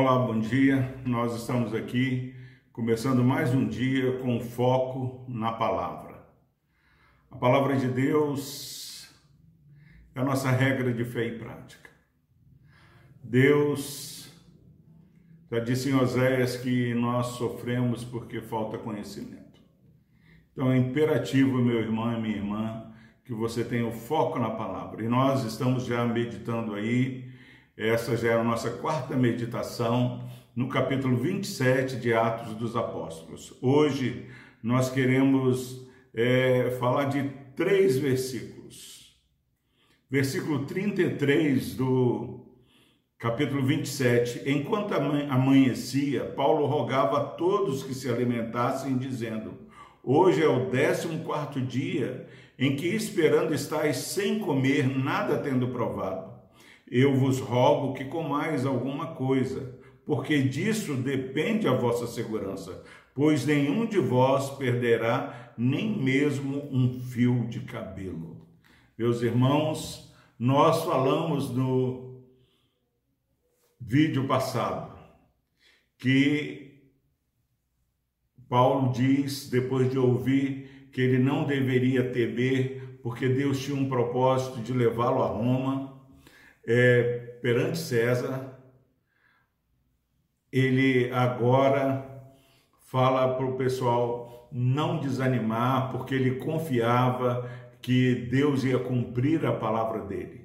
Olá, bom dia. Nós estamos aqui começando mais um dia com foco na palavra. A palavra de Deus é a nossa regra de fé e prática. Deus já disse em Oséias que nós sofremos porque falta conhecimento. Então é imperativo, meu irmão e minha irmã, que você tenha o foco na palavra. E nós estamos já meditando aí essa já é a nossa quarta meditação no capítulo 27 de Atos dos Apóstolos. Hoje nós queremos é, falar de três versículos. Versículo 33 do capítulo 27. Enquanto amanhecia, Paulo rogava a todos que se alimentassem, dizendo: Hoje é o décimo quarto dia em que, esperando estáis sem comer, nada tendo provado eu vos rogo que comais alguma coisa, porque disso depende a vossa segurança, pois nenhum de vós perderá nem mesmo um fio de cabelo. Meus irmãos, nós falamos no vídeo passado que Paulo diz, depois de ouvir que ele não deveria temer, porque Deus tinha um propósito de levá-lo a Roma, é, perante César, ele agora fala para o pessoal não desanimar, porque ele confiava que Deus ia cumprir a palavra dele.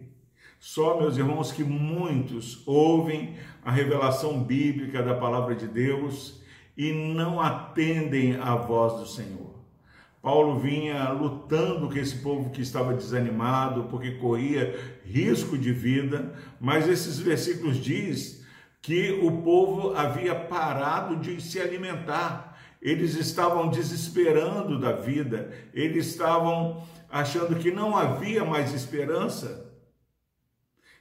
Só, meus irmãos, que muitos ouvem a revelação bíblica da palavra de Deus e não atendem à voz do Senhor. Paulo vinha lutando com esse povo que estava desanimado, porque corria risco de vida, mas esses versículos diz que o povo havia parado de se alimentar. Eles estavam desesperando da vida, eles estavam achando que não havia mais esperança.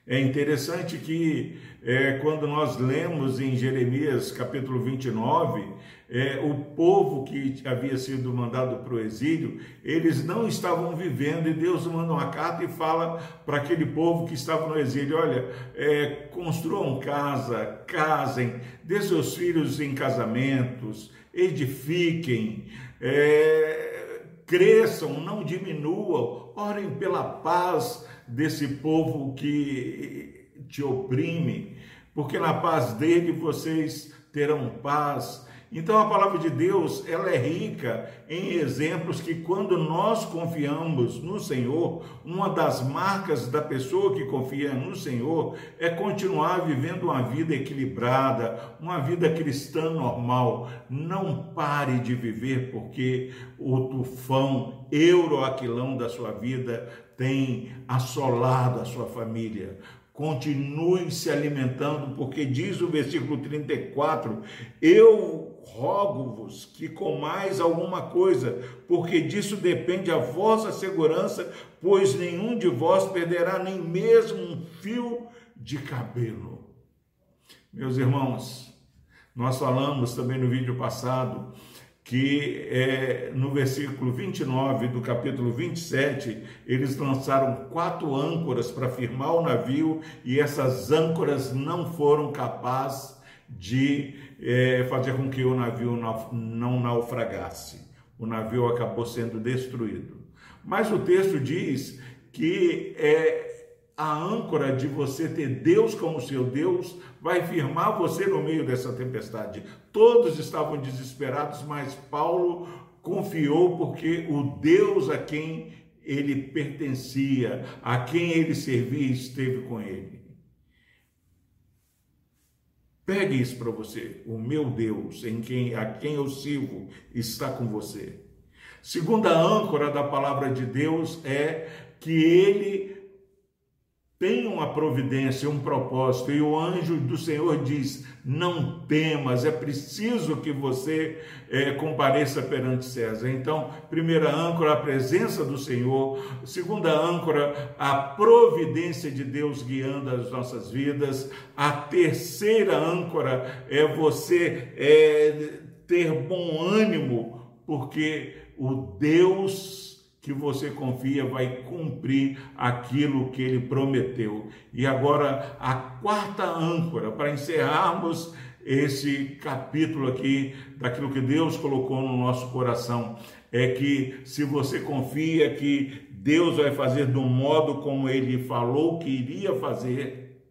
É interessante que é, quando nós lemos em Jeremias capítulo 29, é, o povo que havia sido mandado para o exílio, eles não estavam vivendo, e Deus manda uma carta e fala para aquele povo que estava no exílio: olha, é, construam casa, casem, dê seus filhos em casamentos, edifiquem, é, cresçam, não diminuam, orem pela paz desse povo que te oprime, porque na paz dele vocês terão paz. Então a palavra de Deus, ela é rica em exemplos que quando nós confiamos no Senhor, uma das marcas da pessoa que confia no Senhor é continuar vivendo uma vida equilibrada, uma vida cristã normal. Não pare de viver porque o tufão euroaquilão da sua vida tem assolado a sua família. Continue se alimentando, porque diz o versículo 34: Eu rogo-vos que comais alguma coisa, porque disso depende a vossa segurança, pois nenhum de vós perderá nem mesmo um fio de cabelo. Meus irmãos, nós falamos também no vídeo passado que é, no versículo 29 do capítulo 27, eles lançaram quatro âncoras para firmar o navio e essas âncoras não foram capazes de é, fazer com que o navio não naufragasse. O navio acabou sendo destruído. Mas o texto diz que é, a âncora de você ter Deus como seu Deus vai firmar você no meio dessa tempestade. Todos estavam desesperados, mas Paulo confiou porque o Deus a quem ele pertencia, a quem ele servia, esteve com ele. Pegue isso para você. O meu Deus, em quem a quem eu sirvo, está com você. Segunda âncora da palavra de Deus é que ele tem uma providência, um propósito, e o anjo do Senhor diz: não temas, é preciso que você é, compareça perante César. Então, primeira âncora, a presença do Senhor, segunda âncora, a providência de Deus guiando as nossas vidas, a terceira âncora é você é, ter bom ânimo, porque o Deus que você confia vai cumprir aquilo que ele prometeu. E agora, a quarta âncora, para encerrarmos esse capítulo aqui, daquilo que Deus colocou no nosso coração, é que se você confia que Deus vai fazer do modo como ele falou que iria fazer,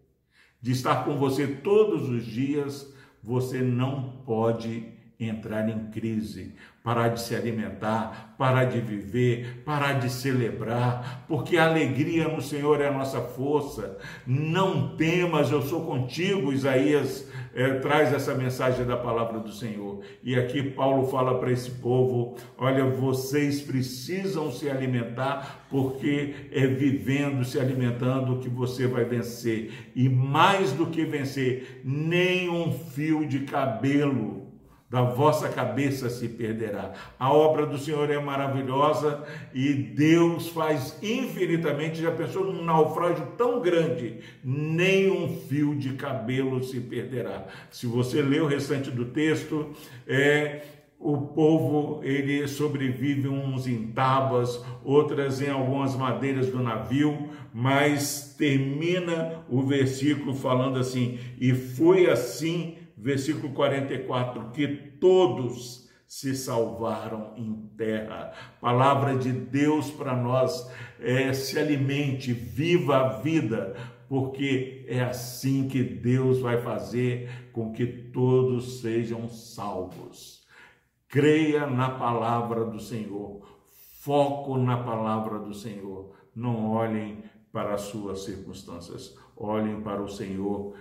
de estar com você todos os dias, você não pode entrar em crise, parar de se alimentar, parar de viver, parar de celebrar, porque a alegria no Senhor é a nossa força. Não temas, eu sou contigo, Isaías é, traz essa mensagem da palavra do Senhor. E aqui Paulo fala para esse povo: olha, vocês precisam se alimentar, porque é vivendo, se alimentando que você vai vencer. E mais do que vencer, nem um fio de cabelo da vossa cabeça se perderá. A obra do Senhor é maravilhosa e Deus faz infinitamente. Já pensou num naufrágio tão grande? Nem um fio de cabelo se perderá. Se você ler o restante do texto, é o povo ele sobrevive uns em tábuas, outras em algumas madeiras do navio, mas termina o versículo falando assim: e foi assim versículo 44, que todos se salvaram em terra. Palavra de Deus para nós é se alimente, viva a vida, porque é assim que Deus vai fazer com que todos sejam salvos. Creia na palavra do Senhor, foco na palavra do Senhor. Não olhem para as suas circunstâncias, olhem para o Senhor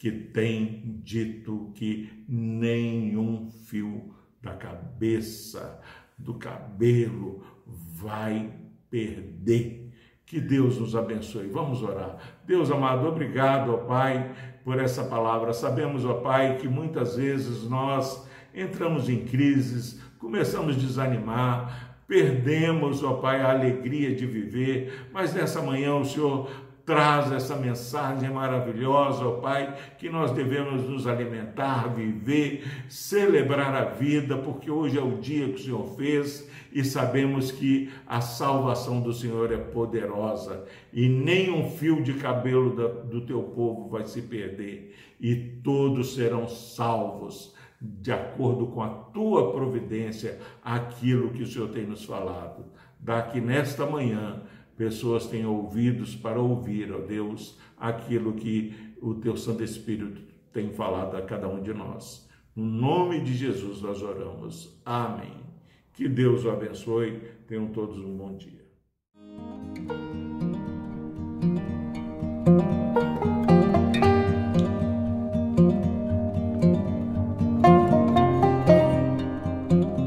que tem dito que nenhum fio da cabeça, do cabelo, vai perder. Que Deus nos abençoe. Vamos orar. Deus amado, obrigado, ó Pai, por essa palavra. Sabemos, ó Pai, que muitas vezes nós entramos em crises, começamos a desanimar, perdemos, ó Pai, a alegria de viver, mas nessa manhã o Senhor traz essa mensagem maravilhosa, ó Pai, que nós devemos nos alimentar, viver, celebrar a vida, porque hoje é o dia que o Senhor fez e sabemos que a salvação do Senhor é poderosa e nem um fio de cabelo do teu povo vai se perder e todos serão salvos de acordo com a tua providência, aquilo que o Senhor tem nos falado. Daqui nesta manhã, pessoas tenham ouvidos para ouvir, ó Deus, aquilo que o teu Santo Espírito tem falado a cada um de nós. No nome de Jesus nós oramos. Amém. Que Deus o abençoe. Tenham todos um bom dia.